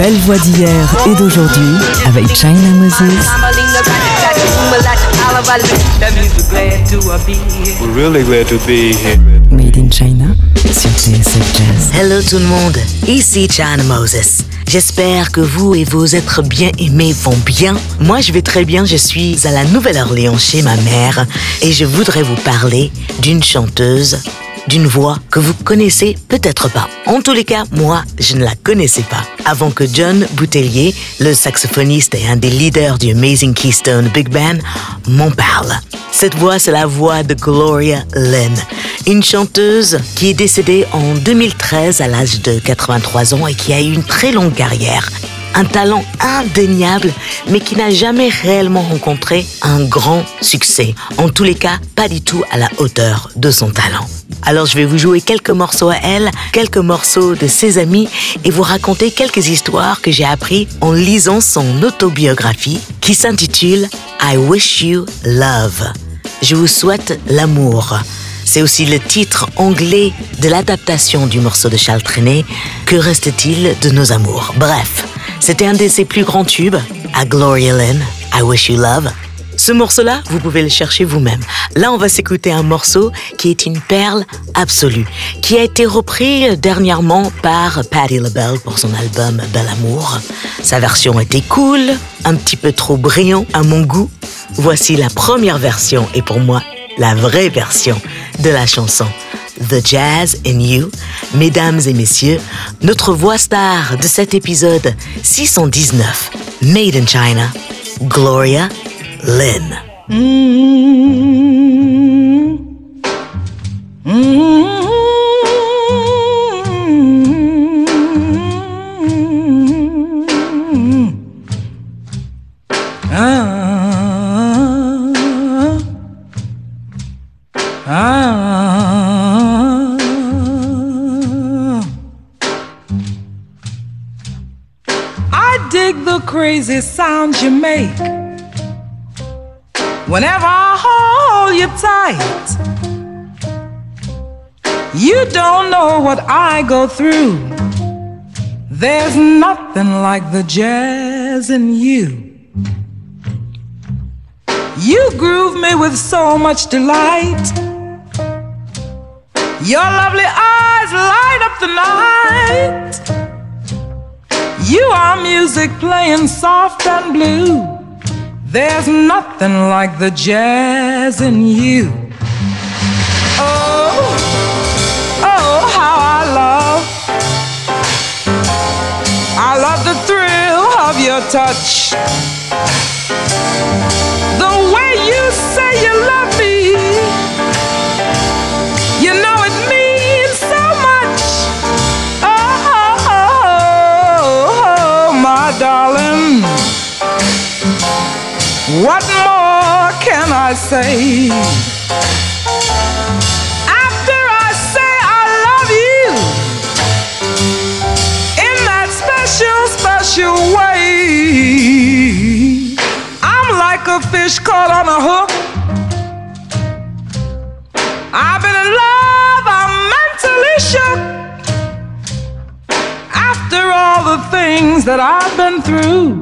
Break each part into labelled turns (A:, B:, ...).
A: Belles voix d'hier et d'aujourd'hui avec China Moses.
B: We're really glad to be here.
A: Made in China sur TSF Jazz.
C: Hello tout le monde, ici China Moses. J'espère que vous et vos êtres bien aimés vont bien. Moi, je vais très bien. Je suis à la Nouvelle-Orléans chez ma mère et je voudrais vous parler d'une chanteuse d'une voix que vous connaissez peut-être pas. En tous les cas, moi, je ne la connaissais pas. Avant que John Boutellier, le saxophoniste et un des leaders du Amazing Keystone Big Band, m'en parle. Cette voix, c'est la voix de Gloria Lynn, une chanteuse qui est décédée en 2013 à l'âge de 83 ans et qui a eu une très longue carrière un talent indéniable, mais qui n'a jamais réellement rencontré un grand succès. En tous les cas, pas du tout à la hauteur de son talent. Alors je vais vous jouer quelques morceaux à elle, quelques morceaux de ses amis et vous raconter quelques histoires que j'ai appris en lisant son autobiographie qui s'intitule I Wish You Love. Je vous souhaite l'amour. C'est aussi le titre anglais de l'adaptation du morceau de Charles Trenet, Que reste-t-il de nos amours? Bref, c'était un de ses plus grands tubes, à Gloria Lynn, I Wish You Love. Ce morceau-là, vous pouvez le chercher vous-même. Là, on va s'écouter un morceau qui est une perle absolue, qui a été repris dernièrement par Patti LaBelle pour son album Bel Amour. Sa version était cool, un petit peu trop brillant à mon goût. Voici la première version et pour moi, la vraie version de la chanson. The Jazz in You. Mesdames et messieurs, notre voix star de cet épisode 619, Made in China, Gloria Lynn.
D: I make whenever I hold you tight. You don't know what I go through. There's nothing like the jazz in you. You groove me with so much delight. Your lovely eyes light up the night. You are music playing soft and blue. There's nothing like the jazz in you. Oh, oh, how I love. I love the thrill of your touch. The way you say you love What more can I say? After I say I love you in that special, special way, I'm like a fish caught on a hook. I've been in love, I'm mentally shook. After all the things that I've been through,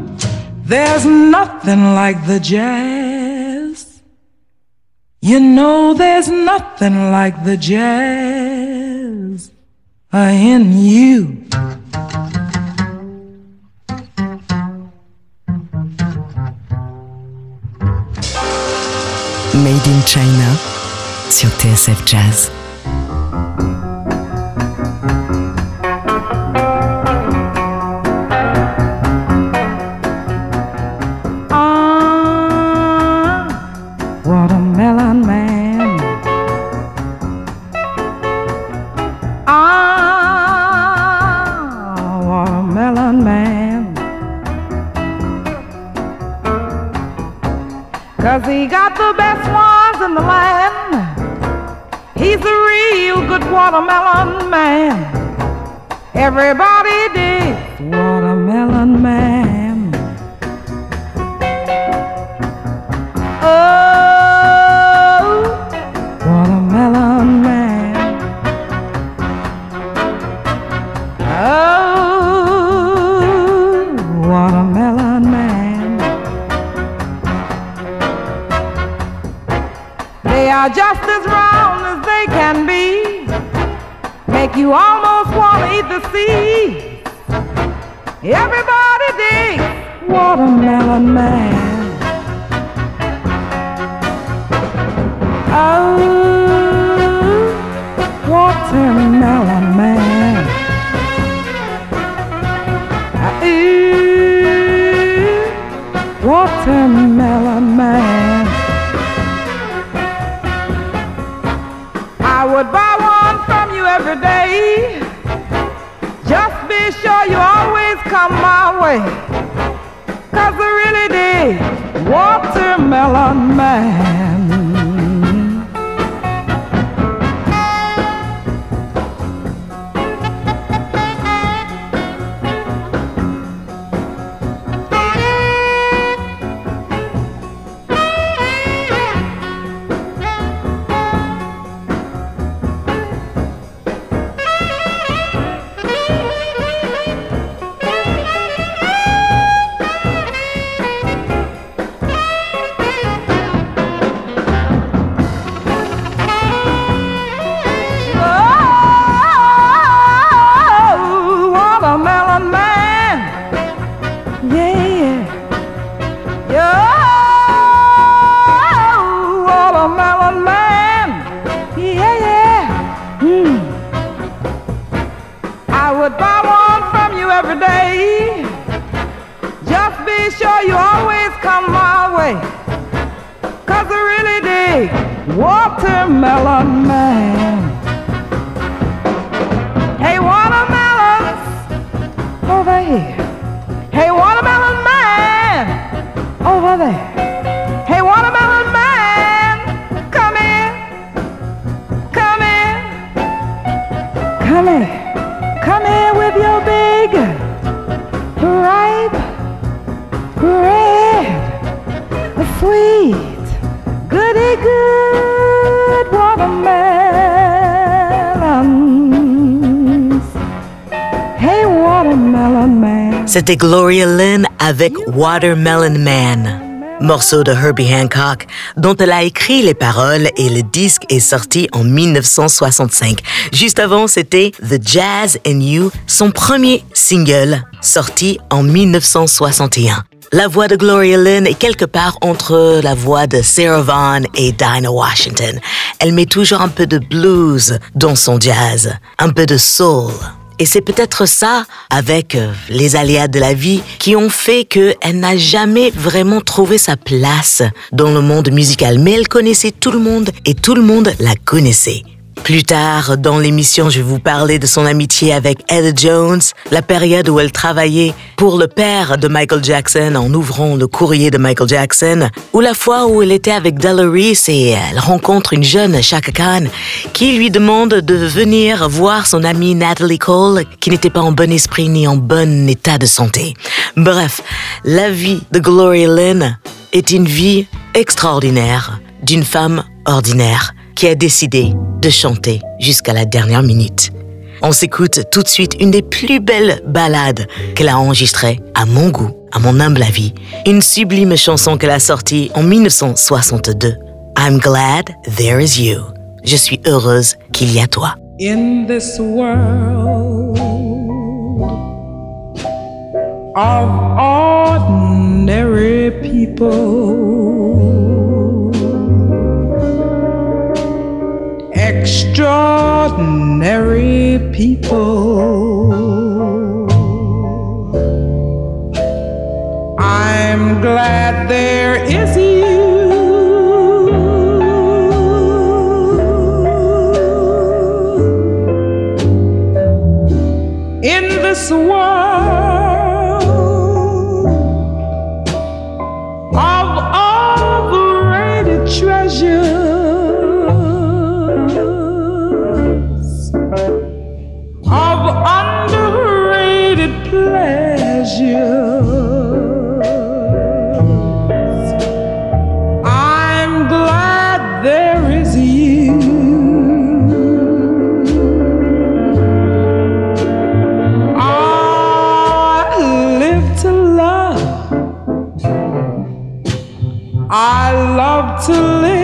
D: there's nothing like the jazz. You know, there's nothing like the jazz in you.
A: Made in China sur TSF Jazz.
D: You almost want to eat the sea. Everybody digs Watermelon Man. Watermelon man.
C: C'était Gloria Lynn avec Watermelon Man, morceau de Herbie Hancock dont elle a écrit les paroles et le disque est sorti en 1965. Juste avant, c'était The Jazz and You, son premier single sorti en 1961. La voix de Gloria Lynn est quelque part entre la voix de Sarah Vaughan et Dinah Washington. Elle met toujours un peu de blues dans son jazz, un peu de soul. Et c'est peut-être ça, avec euh, les aléas de la vie, qui ont fait qu'elle n'a jamais vraiment trouvé sa place dans le monde musical. Mais elle connaissait tout le monde et tout le monde la connaissait. Plus tard dans l'émission, je vais vous parler de son amitié avec Ed Jones, la période où elle travaillait pour le père de Michael Jackson en ouvrant le courrier de Michael Jackson, ou la fois où elle était avec Della Reese et elle rencontre une jeune Chaka Khan qui lui demande de venir voir son amie Natalie Cole qui n'était pas en bon esprit ni en bon état de santé. Bref, la vie de Gloria Lynn est une vie extraordinaire d'une femme ordinaire qui a décidé de chanter jusqu'à la dernière minute. On s'écoute tout de suite une des plus belles ballades qu'elle a enregistrées, à mon goût, à mon humble avis, une sublime chanson qu'elle a sortie en 1962. I'm glad there is you. Je suis heureuse qu'il y a toi.
D: in this world of ordinary people, extraordinary people. I'm glad there is you in this world of overrated treasures, I love to live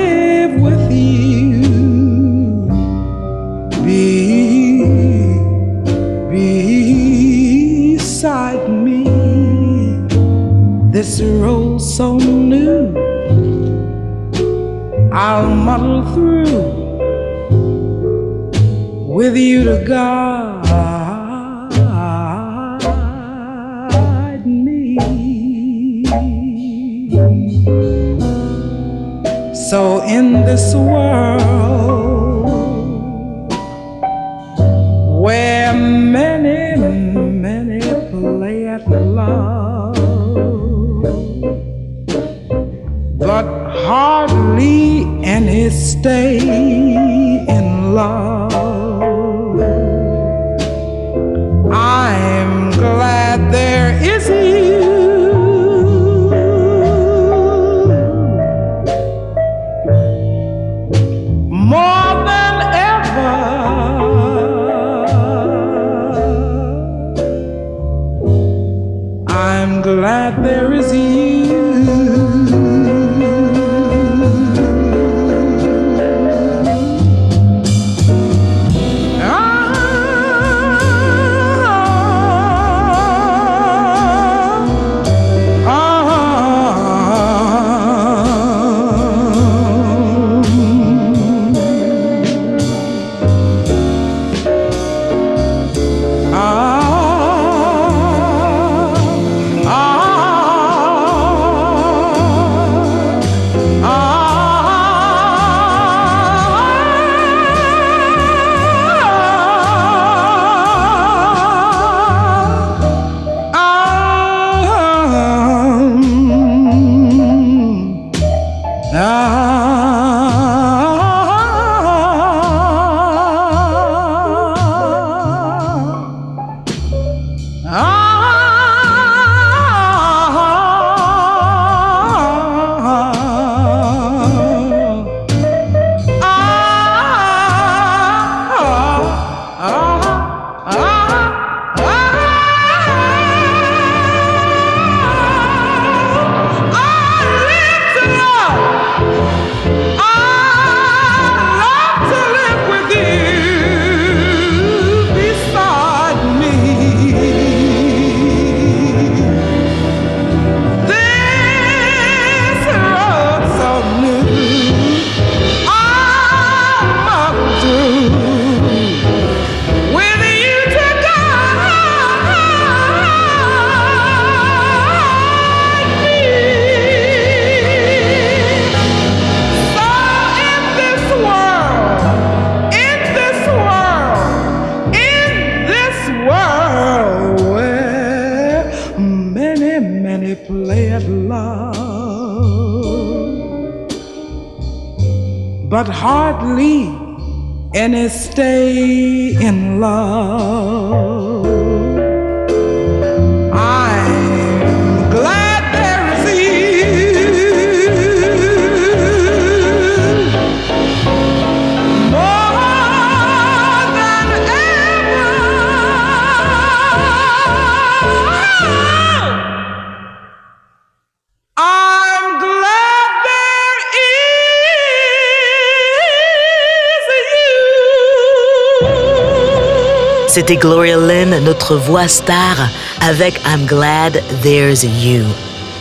C: C'était Gloria Lynn, notre voix star, avec I'm Glad There's You.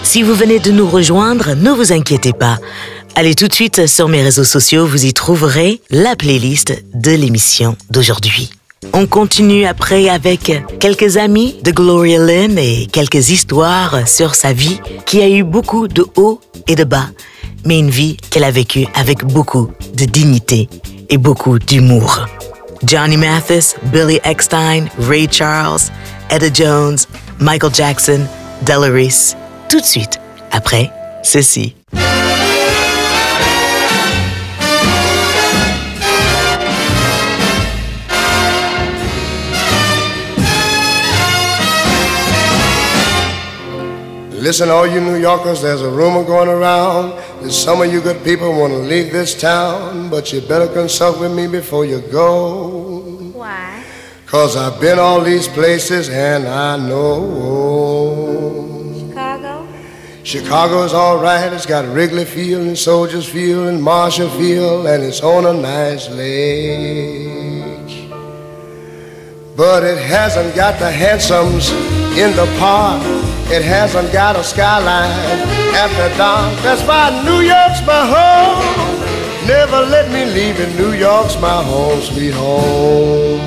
C: Si vous venez de nous rejoindre, ne vous inquiétez pas. Allez tout de suite sur mes réseaux sociaux, vous y trouverez la playlist de l'émission d'aujourd'hui. On continue après avec quelques amis de Gloria Lynn et quelques histoires sur sa vie qui a eu beaucoup de hauts et de bas, mais une vie qu'elle a vécue avec beaucoup de dignité et beaucoup d'humour. Johnny Mathis, Billy Eckstein, Ray Charles, Etta Jones, Michael Jackson, Della Reese. Tout de suite, après ceci.
E: Listen, all you New Yorkers, there's a rumor going around that some of you good people want to leave this town, but you better consult with me before you go.
F: Why?
E: Cause I've been all these places and I know.
F: Chicago?
E: Chicago's alright, it's got Wrigley Field and Soldiers Field and Marshall Field, and it's on a nice lake. But it hasn't got the hansoms in the park It hasn't got a skyline after dark. That's why New York's my home. Never let me leave it. New York's my home, sweet home.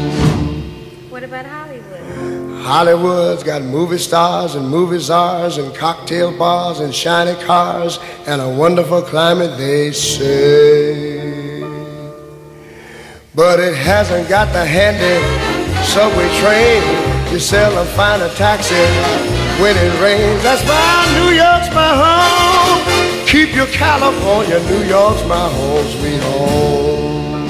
F: What about Hollywood?
E: Hollywood's got movie stars and movie czars and cocktail bars and shiny cars and a wonderful climate, they say. But it hasn't got the handy subway train. You find a taxi when it rains. That's why New York's my home. Keep your California, New York's my home, sweet home.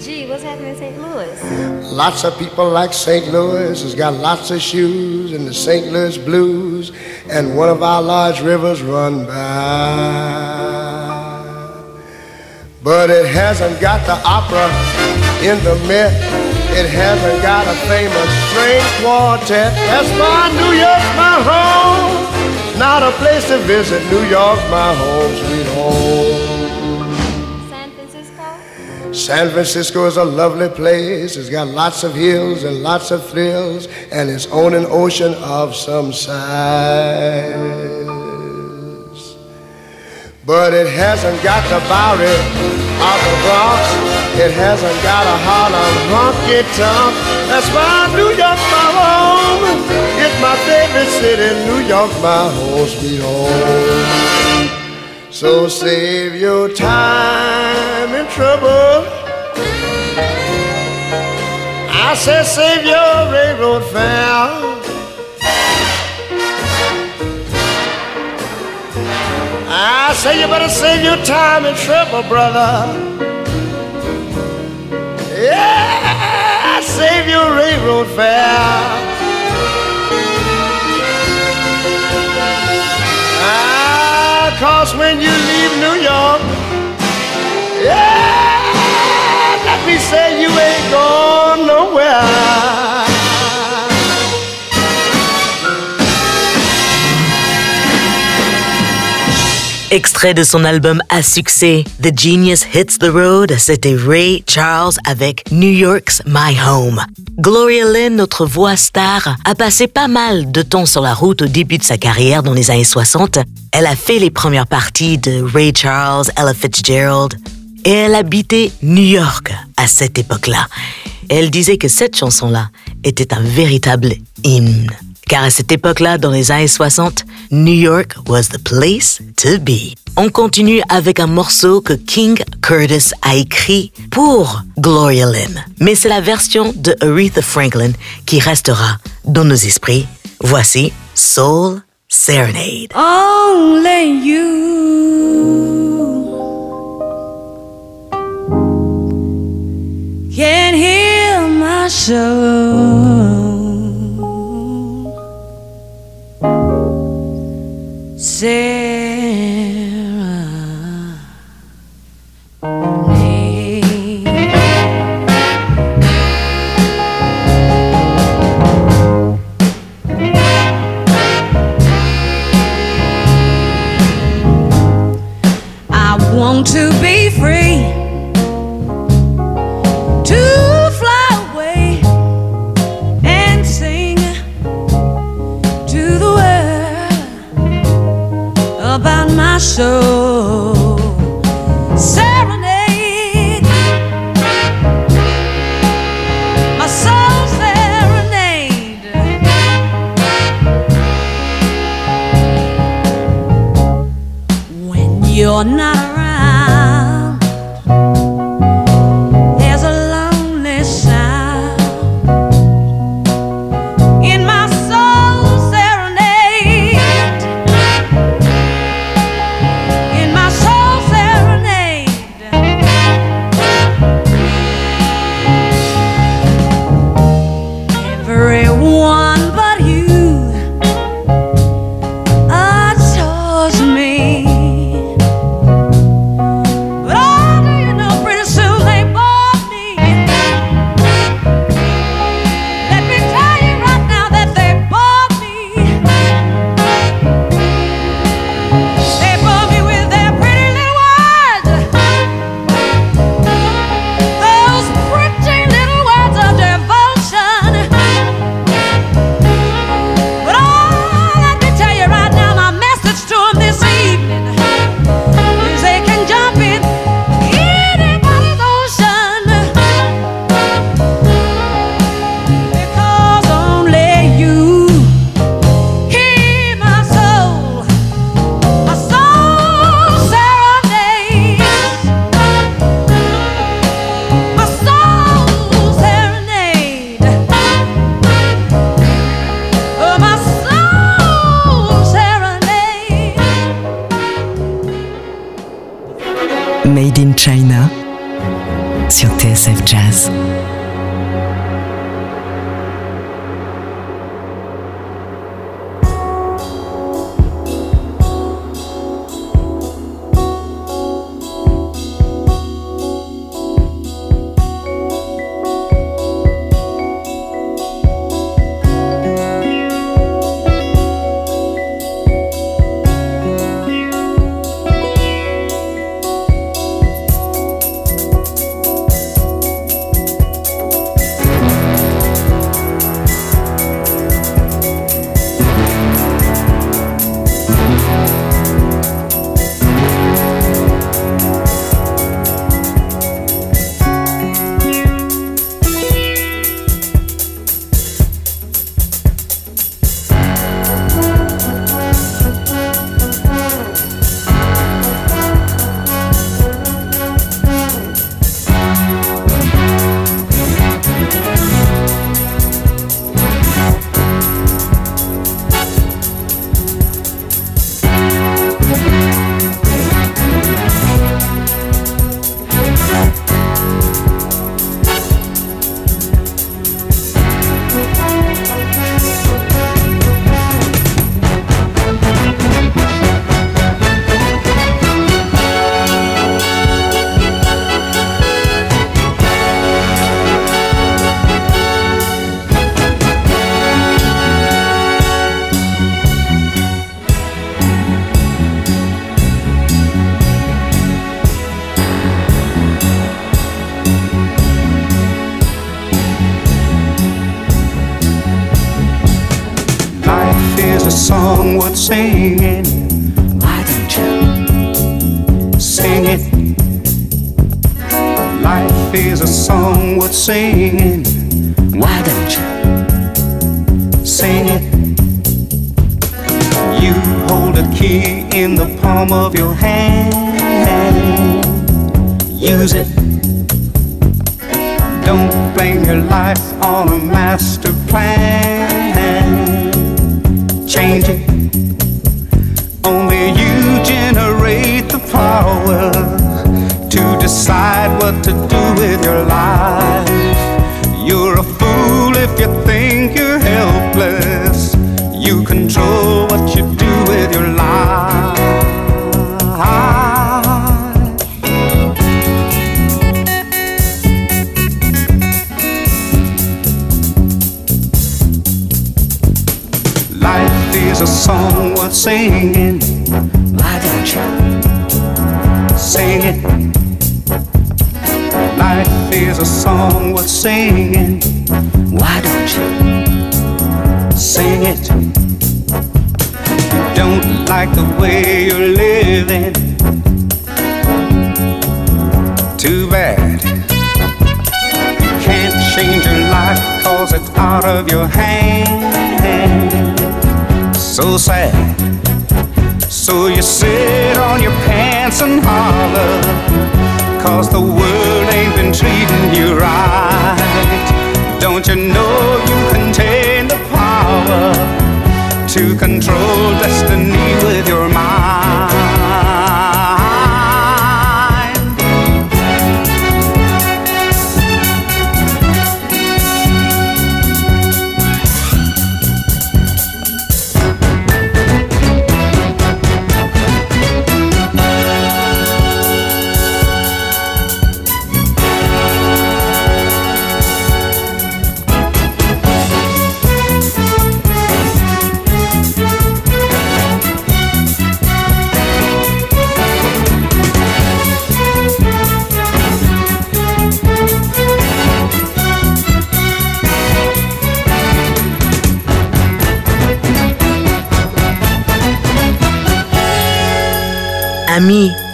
F: Gee, what's happening in St. Louis?
E: Lots of people like St. Louis. It's got lots of shoes and the St. Louis blues. And one of our large rivers run by. But it hasn't got the opera in the Met it hasn't got a famous string quartet. That's why New York's my home. Not a place to visit. New York's my home, sweet home.
F: San Francisco?
E: San Francisco is a lovely place. It's got lots of hills and lots of thrills, and it's on an ocean of some size. But it hasn't got the Bowery of the Bronx. It hasn't got a Harlem honky tonk. That's why New York's my home. It's my favorite city. In New York, my home, sweet home. So save your time and trouble. I said save your railroad fare. I say you better save your time and trouble, brother. Yeah, save your railroad fare. Ah, cause when you leave New York, yeah, let me say you ain't going
C: Extrait de son album à succès The Genius Hits the Road, c'était Ray Charles avec New York's My Home. Gloria Lynn, notre voix star, a passé pas mal de temps sur la route au début de sa carrière dans les années 60. Elle a fait les premières parties de Ray Charles, Ella Fitzgerald, et elle habitait New York à cette époque-là. Elle disait que cette chanson-là était un véritable hymne. Car à cette époque-là, dans les années 60, New York was the place to be. On continue avec un morceau que King Curtis a écrit pour Gloria Lynn. Mais c'est la version de Aretha Franklin qui restera dans nos esprits. Voici Soul Serenade.
A: Say
G: singing. Why don't you sing it? Life is a song worth singing. Why don't you sing it? You don't like the way you're living. Too bad. You can't change your life cause it's out of your hand. So sad. So you sit on your pants and holler. Cause the world ain't been treating you right. Don't you know you contain the power to control destiny with your mind?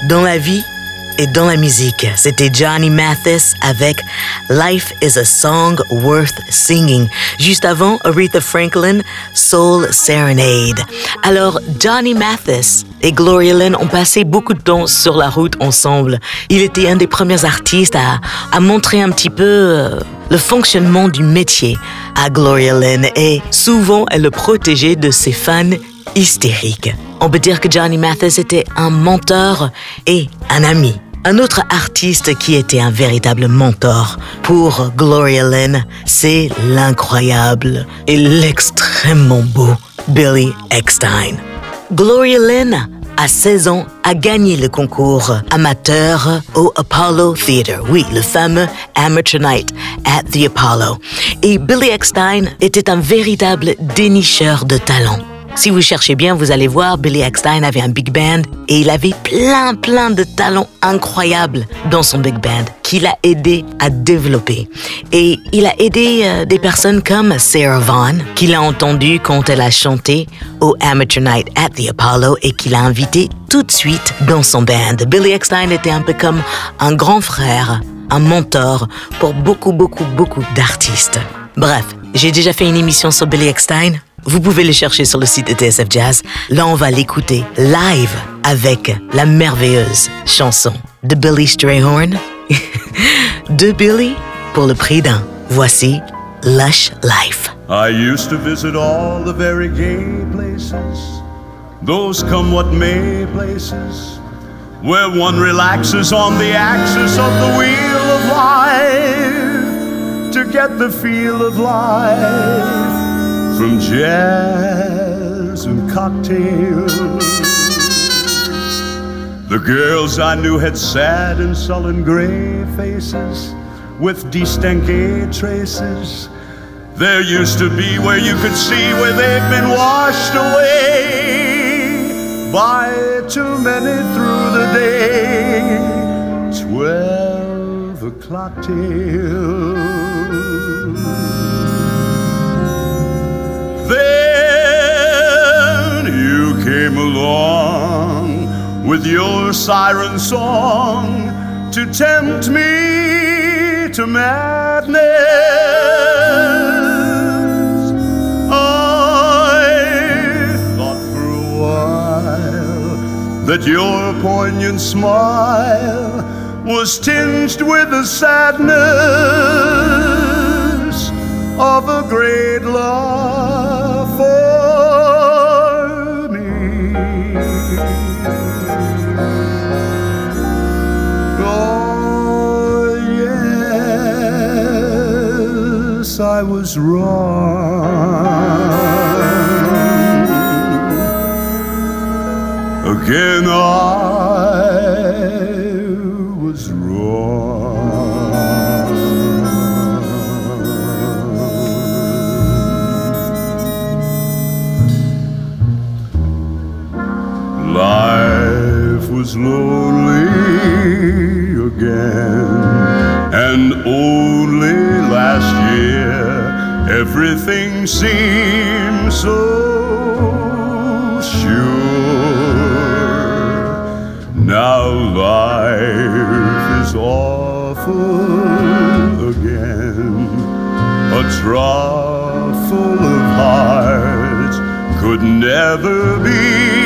C: Dans la vie et dans la musique. C'était Johnny Mathis avec Life is a Song Worth Singing. Juste avant, Aretha Franklin, Soul Serenade. Alors, Johnny Mathis et Gloria Lynn ont passé beaucoup de temps sur la route ensemble. Il était un des premiers artistes à, à montrer un petit peu euh, le fonctionnement du métier à Gloria Lynn et souvent elle le protégeait de ses fans hystériques. On peut dire que Johnny Mathis était un mentor et un ami. Un autre artiste qui était un véritable mentor pour Gloria Lynn, c'est l'incroyable et l'extrêmement beau Billy Eckstein. Gloria Lynn, à 16 ans, a gagné le concours amateur au Apollo Theater. Oui, le fameux Amateur Night at the Apollo. Et Billy Eckstein était un véritable dénicheur de talent. Si vous cherchez bien, vous allez voir, Billy Eckstein avait un big band et il avait plein, plein de talents incroyables dans son big band qu'il a aidé à développer. Et il a aidé euh, des personnes comme Sarah Vaughan, qu'il a entendu quand elle a chanté au Amateur Night at the Apollo et qu'il a invité tout de suite dans son band. Billy Eckstein était un peu comme un grand frère, un mentor pour beaucoup, beaucoup, beaucoup d'artistes. Bref, j'ai déjà fait une émission sur Billy Eckstein. Vous pouvez le chercher sur le site de TSF Jazz. Là, on va l'écouter live avec la merveilleuse chanson de Billy Strayhorn. de Billy pour le prix d'un. Voici Lush Life.
H: I used to visit all the very gay places, those come what may places, where one relaxes on the axis of the wheel of life to get the feel of life from jazz and cocktails. The girls I knew had sad and sullen gray faces with distinct traces. There used to be where you could see where they've been washed away by too many through the day. Twelve o'clock till. Then you came along with your siren song to tempt me to madness. I thought for a while that your poignant smile was tinged with a sadness of a great love for me. Oh, yes, I was wrong. Again, I was wrong. Was lonely again, and only last year everything seemed so sure. Now life is awful again. A trough full of hearts could never be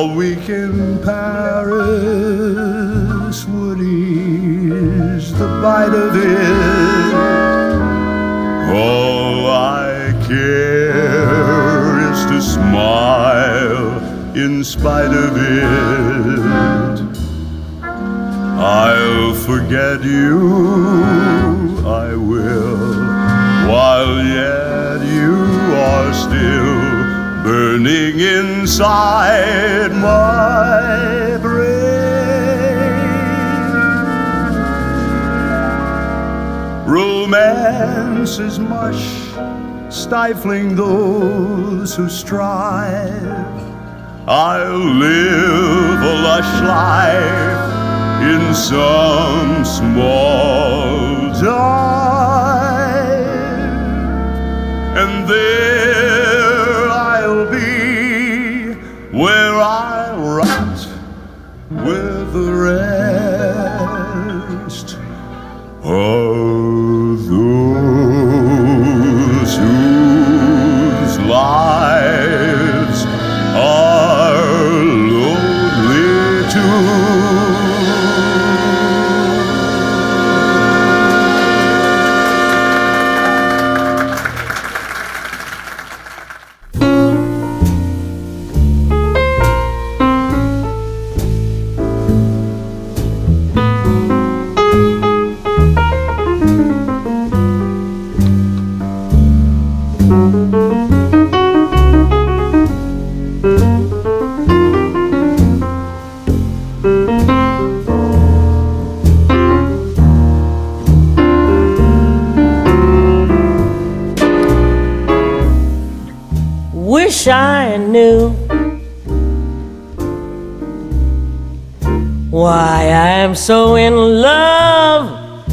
H: A week in Paris would ease the bite of it. All I care is to smile in spite of it. I'll forget you, I will, while yet you are still burning inside my brain. Romance is mush, stifling those who strive. I'll live a lush life in some small dive, and there the rest. Of
I: so in love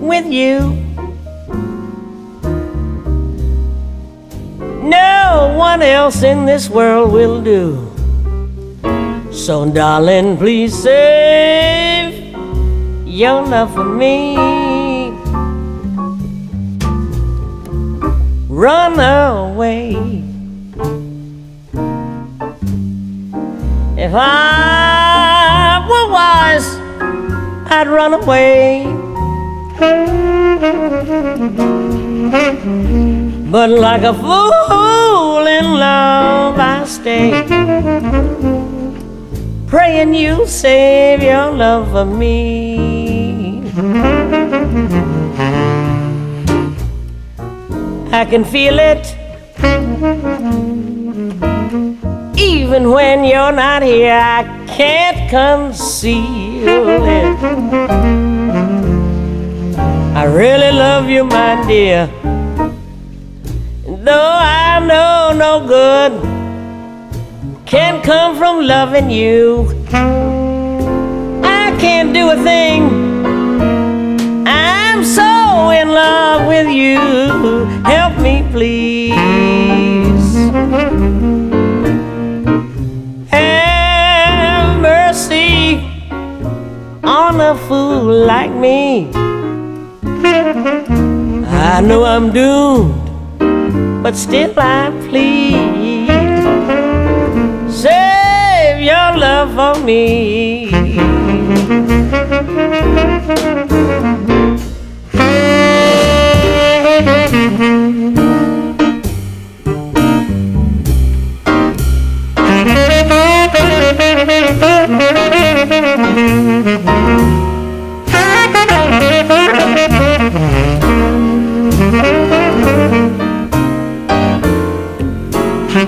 I: with you. No one else in this world will do. So, darling, please save your love for me. Run away. If I I'd run away. But like a fool in love, I stay. Praying you'll save your love for me. I can feel it even when you're not here. I can't conceal I really love you, my dear. Though I know no good can come from loving you, I can't do a thing. I'm so in love with you. Help me, please. On a fool like me. I know I'm doomed but still I plead. Save your love for me.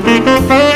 I: I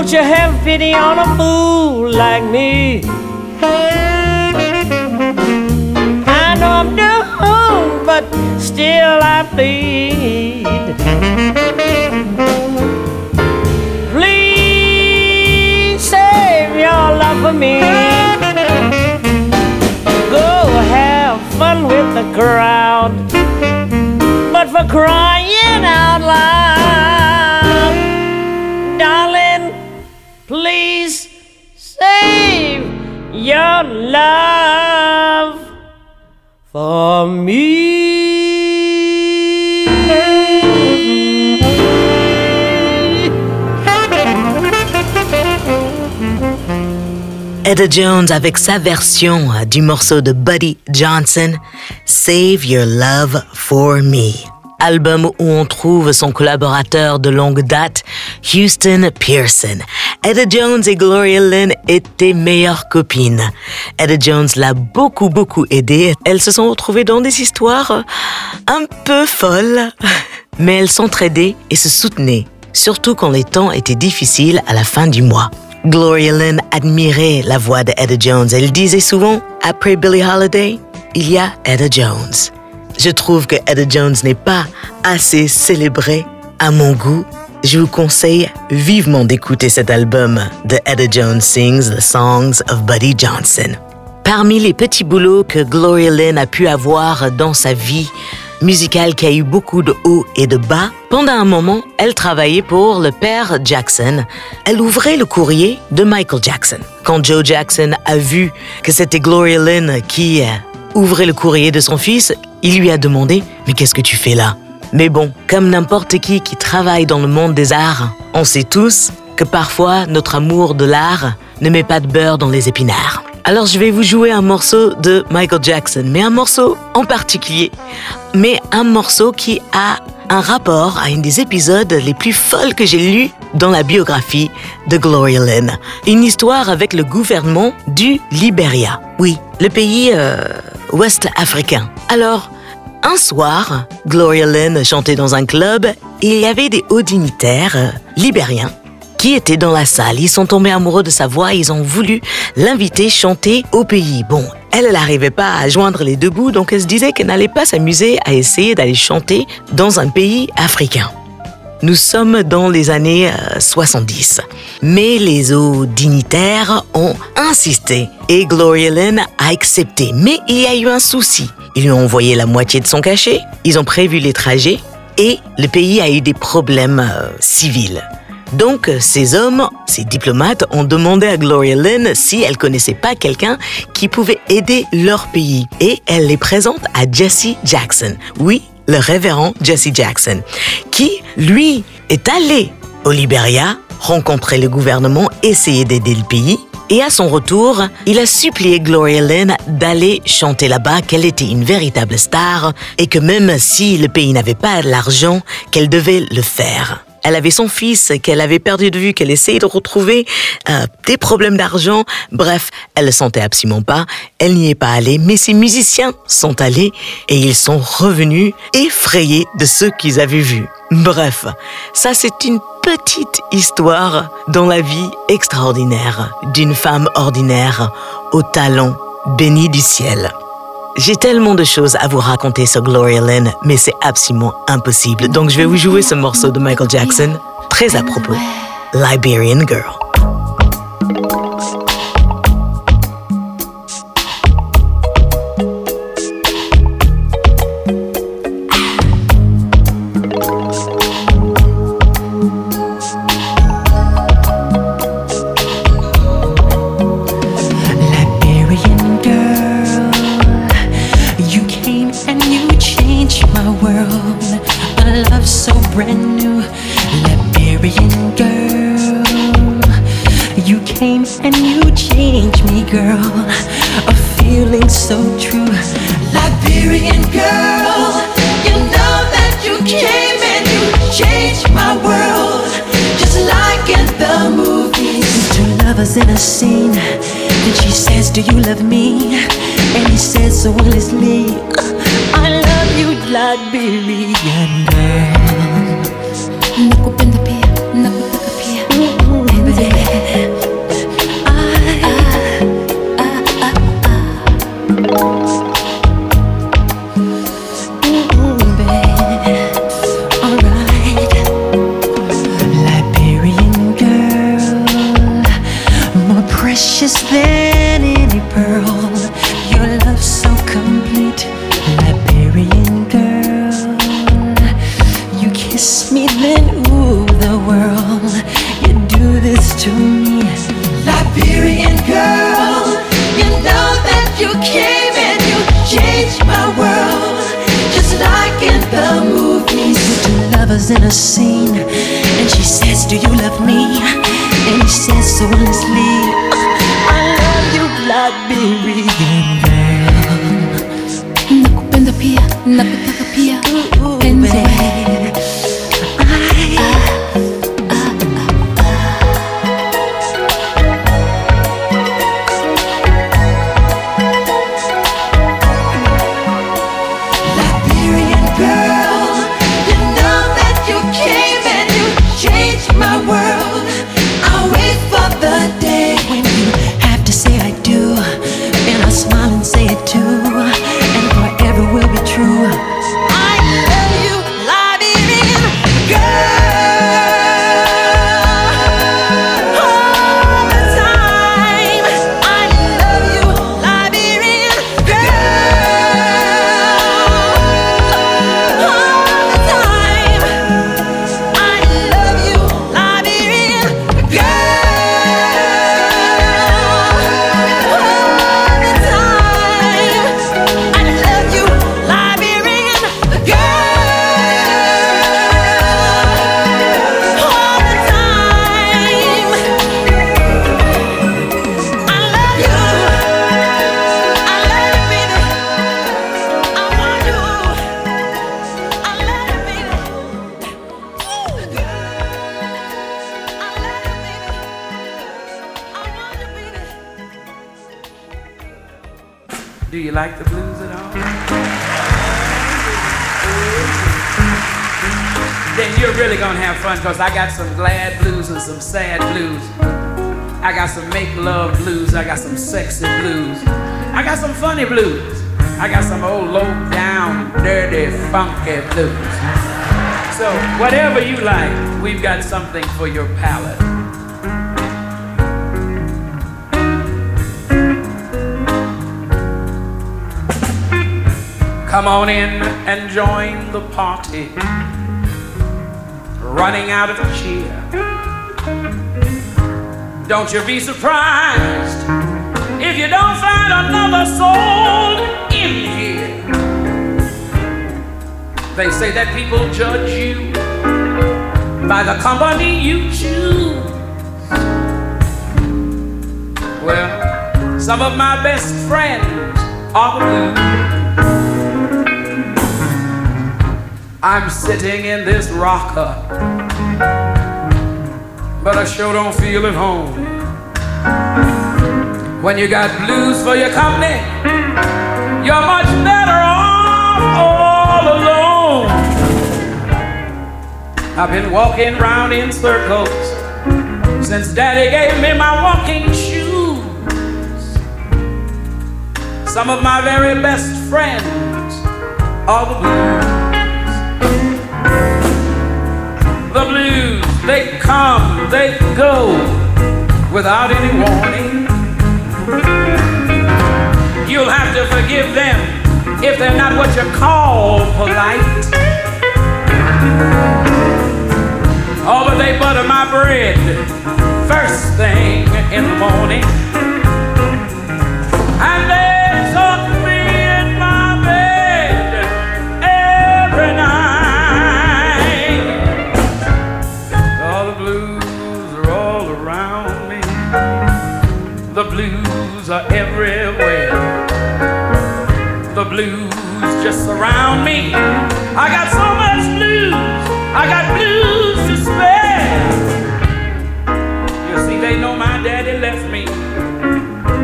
I: Won't you have pity on a fool like me? I know I'm doomed, but still I plead. Please save your love for me. Go have fun with the crowd, but for crying out loud, darling, your for
C: me. Jones avec sa version euh, du morceau de Buddy Johnson, Save Your Love for Me. Album où on trouve son collaborateur de longue date, Houston Pearson. Etta Jones et Gloria Lynn étaient meilleures copines. Etta Jones l'a beaucoup beaucoup aidée. Elles se sont retrouvées dans des histoires un peu folles, mais elles s'entraidaient et se soutenaient, surtout quand les temps étaient difficiles à la fin du mois. Gloria Lynn admirait la voix de Jones. Elle disait souvent, après Billie Holiday, il y a Etta Jones. Je trouve que Etta Jones n'est pas assez célébrée à mon goût. Je vous conseille vivement d'écouter cet album de Etta Jones Sings the Songs of Buddy Johnson. Parmi les petits boulots que Gloria Lynn a pu avoir dans sa vie, musicale qui a eu beaucoup de hauts et de bas. Pendant un moment, elle travaillait pour le père Jackson. Elle ouvrait le courrier de Michael Jackson. Quand Joe Jackson a vu que c'était Gloria Lynn qui euh, ouvrait le courrier de son fils, il lui a demandé Mais qu'est-ce que tu fais là? Mais bon, comme n'importe qui qui travaille dans le monde des arts, on sait tous que parfois notre amour de l'art ne met pas de beurre dans les épinards. Alors je vais vous jouer un morceau de Michael Jackson, mais un morceau en particulier, mais un morceau qui a un rapport à une des épisodes les plus folles que j'ai lus dans la biographie de Gloria Lynn. Une histoire avec le gouvernement du Liberia. Oui, le pays euh, ouest africain. Alors, un soir, Gloria Lynn chantait dans un club et il y avait des hauts dignitaires euh, libériens qui étaient dans la salle. Ils sont tombés amoureux de sa voix et ils ont voulu l'inviter chanter au pays. Bon, elle, elle n'arrivait pas à joindre les deux bouts, donc elle se disait qu'elle n'allait pas s'amuser à essayer d'aller chanter dans un pays africain. Nous sommes dans les années 70. Mais les hauts dignitaires ont insisté et Gloria Lynn a accepté. Mais il y a eu un souci. Ils lui ont envoyé la moitié de son cachet, ils ont prévu les trajets et le pays a eu des problèmes euh, civils. Donc, ces hommes, ces diplomates, ont demandé à Gloria Lynn si elle connaissait pas quelqu'un qui pouvait aider leur pays. Et elle les présente à Jesse Jackson. Oui, le révérend Jesse Jackson, qui, lui, est allé au Liberia, rencontrer le gouvernement, essayer d'aider le pays. Et à son retour, il a supplié Gloria Lynn d'aller chanter là-bas, qu'elle était une véritable star et que même si le pays n'avait pas l'argent, qu'elle devait le faire. Elle avait son fils qu'elle avait perdu de vue, qu'elle essayait de retrouver, euh, des problèmes d'argent. Bref, elle ne sentait absolument pas. Elle n'y est pas allée, mais ses musiciens sont allés et ils sont revenus effrayés de ce qu'ils avaient vu. Bref, ça c'est une petite histoire dans la vie extraordinaire d'une femme ordinaire au talent béni du ciel. J'ai tellement de choses à vous raconter sur Gloria Lynn, mais c'est absolument impossible. Donc je vais vous jouer ce morceau de Michael Jackson, très à propos, Liberian Girl.
J: Girl. A feeling so true. Liberian girl, you know that you came and you changed my world. Just like in the movies. Two lovers in a scene. And she says, Do you love me? And he says so honestly, I love you, Liberian girl. Nakupenda pia, nakutaka
K: because I got some glad blues and some sad blues. I got some make love blues. I got some sexy blues. I got some funny blues. I got some old low down, dirty, funky blues. So, whatever you like, we've got something for your palate. Come on in and join the party. Running out of cheer. Don't you be surprised if you don't find another soul in here. They say that people judge you by the company you choose. Well, some of my best friends are the blues. I'm sitting in this rocker, but I sure don't feel at home. When you got blues for your company, you're much better off all alone. I've been walking round in circles since Daddy gave me my walking shoes. Some of my very best friends are the blues. The blues, they come, they go without any warning. You'll have to forgive them if they're not what you call polite. Oh, but they butter my bread first thing in the morning. Surround me. I got so much blues. I got blues to spare. You see, they know my daddy left me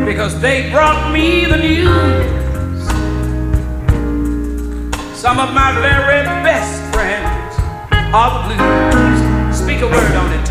K: because they brought me the news. Some of my very best friends are the blues. Speak a word on it,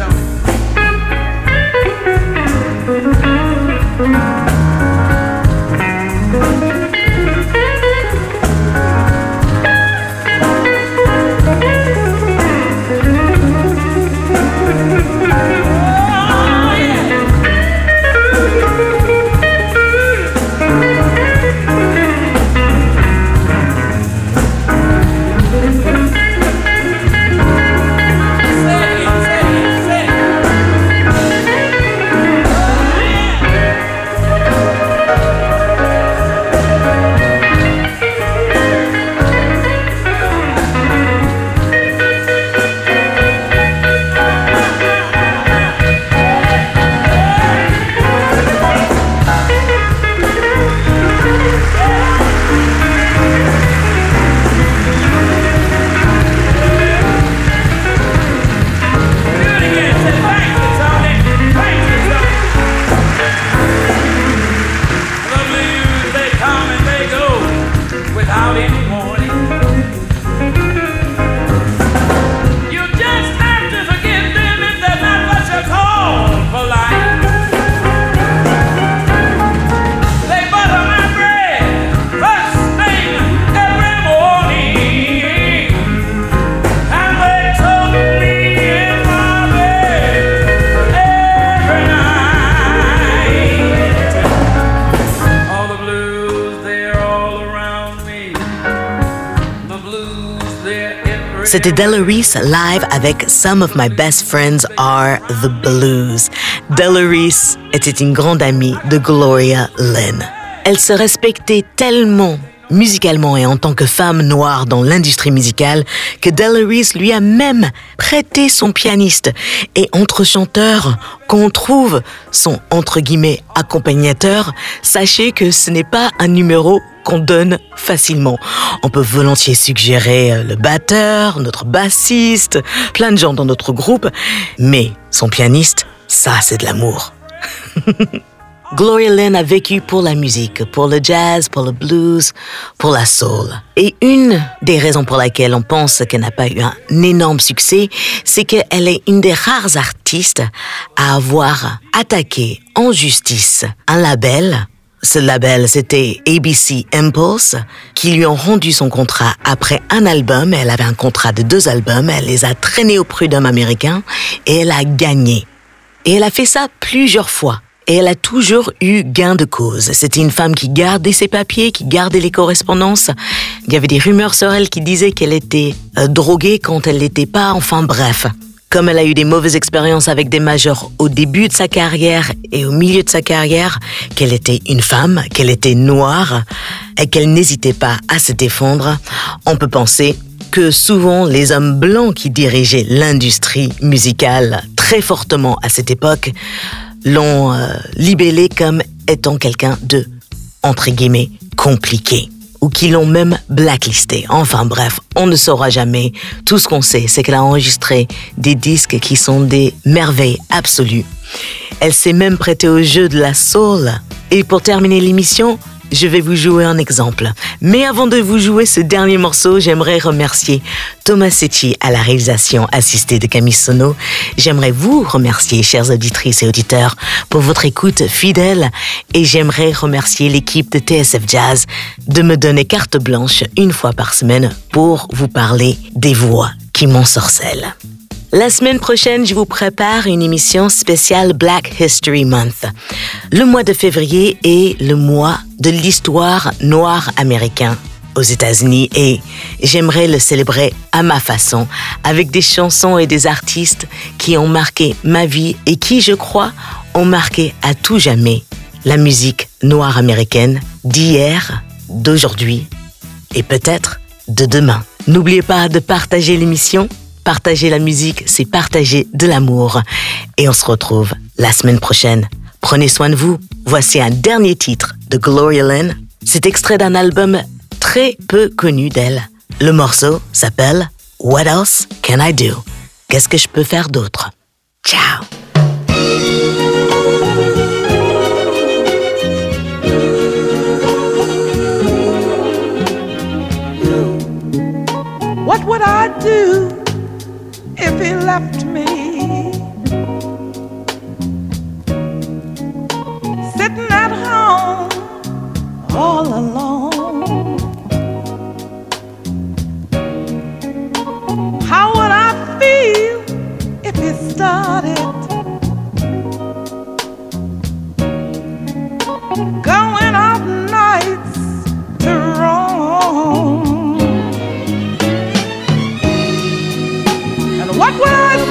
C: C'était Della Reese live avec Some of My Best Friends Are the Blues. Della Reese était une grande amie de Gloria Lynn. Elle se respectait tellement musicalement et en tant que femme noire dans l'industrie musicale que Della Reese lui a même prêté son pianiste. Et entre chanteurs, qu'on trouve son entre guillemets accompagnateur, sachez que ce n'est pas un numéro qu'on donne facilement. On peut volontiers suggérer euh, le batteur, notre bassiste, plein de gens dans notre groupe, mais son pianiste, ça c'est de l'amour. Gloria Lynn a vécu pour la musique, pour le jazz, pour le blues, pour la soul. Et une des raisons pour laquelle on pense qu'elle n'a pas eu un énorme succès, c'est qu'elle est une des rares artistes à avoir attaqué en justice un label ce label, c'était ABC Impulse, qui lui ont rendu son contrat après un album. Elle avait un contrat de deux albums. Elle les a traînés au prud'homme américain et elle a gagné. Et elle a fait ça plusieurs fois. Et elle a toujours eu gain de cause. C'était une femme qui gardait ses papiers, qui gardait les correspondances. Il y avait des rumeurs sur elle qui disaient qu'elle était euh, droguée quand elle n'était pas. Enfin bref. Comme elle a eu des mauvaises expériences avec des majors au début de sa carrière et au milieu de sa carrière, qu'elle était une femme, qu'elle était noire et qu'elle n'hésitait pas à se défendre, on peut penser que souvent les hommes blancs qui dirigeaient l'industrie musicale très fortement à cette époque l'ont euh, libellé comme étant quelqu'un de, entre guillemets, compliqué ou qui l'ont même blacklisté. Enfin bref, on ne saura jamais. Tout ce qu'on sait, c'est qu'elle a enregistré des disques qui sont des merveilles absolues. Elle s'est même prêtée au jeu de la soul. Et pour terminer l'émission, je vais vous jouer un exemple. Mais avant de vous jouer ce dernier morceau, j'aimerais remercier Thomas Secchi à la réalisation assistée de Camille Sono. J'aimerais vous remercier, chères auditrices et auditeurs, pour votre écoute fidèle et j'aimerais remercier l'équipe de TSF Jazz de me donner carte blanche une fois par semaine pour vous parler des voix qui m'ensorcellent. La semaine prochaine, je vous prépare une émission spéciale Black History Month. Le mois de février est le mois de l'histoire noire américaine aux États-Unis et j'aimerais le célébrer à ma façon avec des chansons et des artistes qui ont marqué ma vie et qui, je crois, ont marqué à tout jamais la musique noire américaine d'hier, d'aujourd'hui et peut-être de demain. N'oubliez pas de partager l'émission Partager la musique, c'est partager de l'amour. Et on se retrouve la semaine prochaine. Prenez soin de vous. Voici un dernier titre de Gloria Lynn. C'est extrait d'un album très peu connu d'elle. Le morceau s'appelle What Else Can I Do? Qu'est-ce que je peux faire d'autre? Ciao!
D: What would I do? If he left me? Sitting at home all alone. How would I feel if he started going what